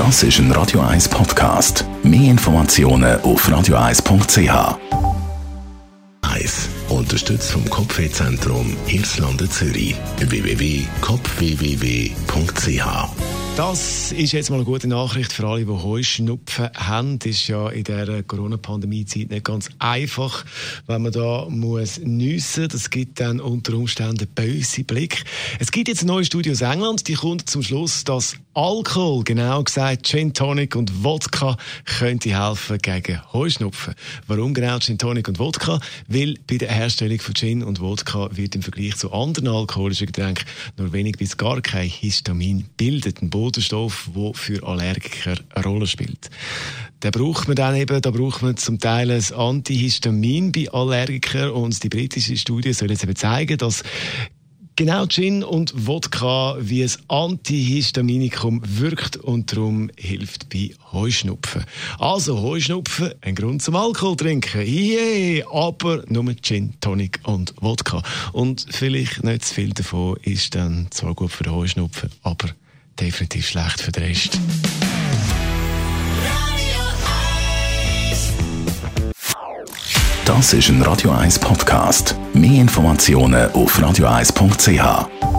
Das ist ein Radio 1 Podcast. Mehr Informationen auf radio1.ch. 1. Unterstützt vom Kopfwehzentrum Irlande Zürich. www.kopfwww.ch das ist jetzt mal eine gute Nachricht für alle, die Heuschnupfen haben. Das ist ja in der Corona-Pandemie-Zeit nicht ganz einfach, wenn man da muss nüssen. Das gibt dann unter Umständen böse Blick. Es gibt jetzt eine neue Studie aus England, die kommt zum Schluss, dass Alkohol, genau gesagt Gin Tonic und Wodka, könnte helfen gegen Heuschnupfen. Warum genau Gin Tonic und Wodka? Weil bei der Herstellung von Gin und Wodka wird im Vergleich zu anderen alkoholischen Getränken nur wenig bis gar kein Histamin bildet. Ein Bodenstoff, der für Allergiker eine Rolle spielt. Da braucht man dann eben, da braucht man zum Teil ein Antihistamin bei Allergikern und die britische Studie soll jetzt eben zeigen, dass Genau Gin und Wodka wie ein Antihistaminikum wirkt und darum hilft bei Heuschnupfen. Also Heuschnupfen, ein Grund zum Alkohol trinken. Yeah, aber nur Gin, Tonic und Wodka. Und vielleicht nicht zu viel davon ist dann zwar gut für Heuschnupfen, aber definitiv schlecht für den Rest. Das ist ein Radio 1 Podcast. Mehr Informationen auf radio1.ch.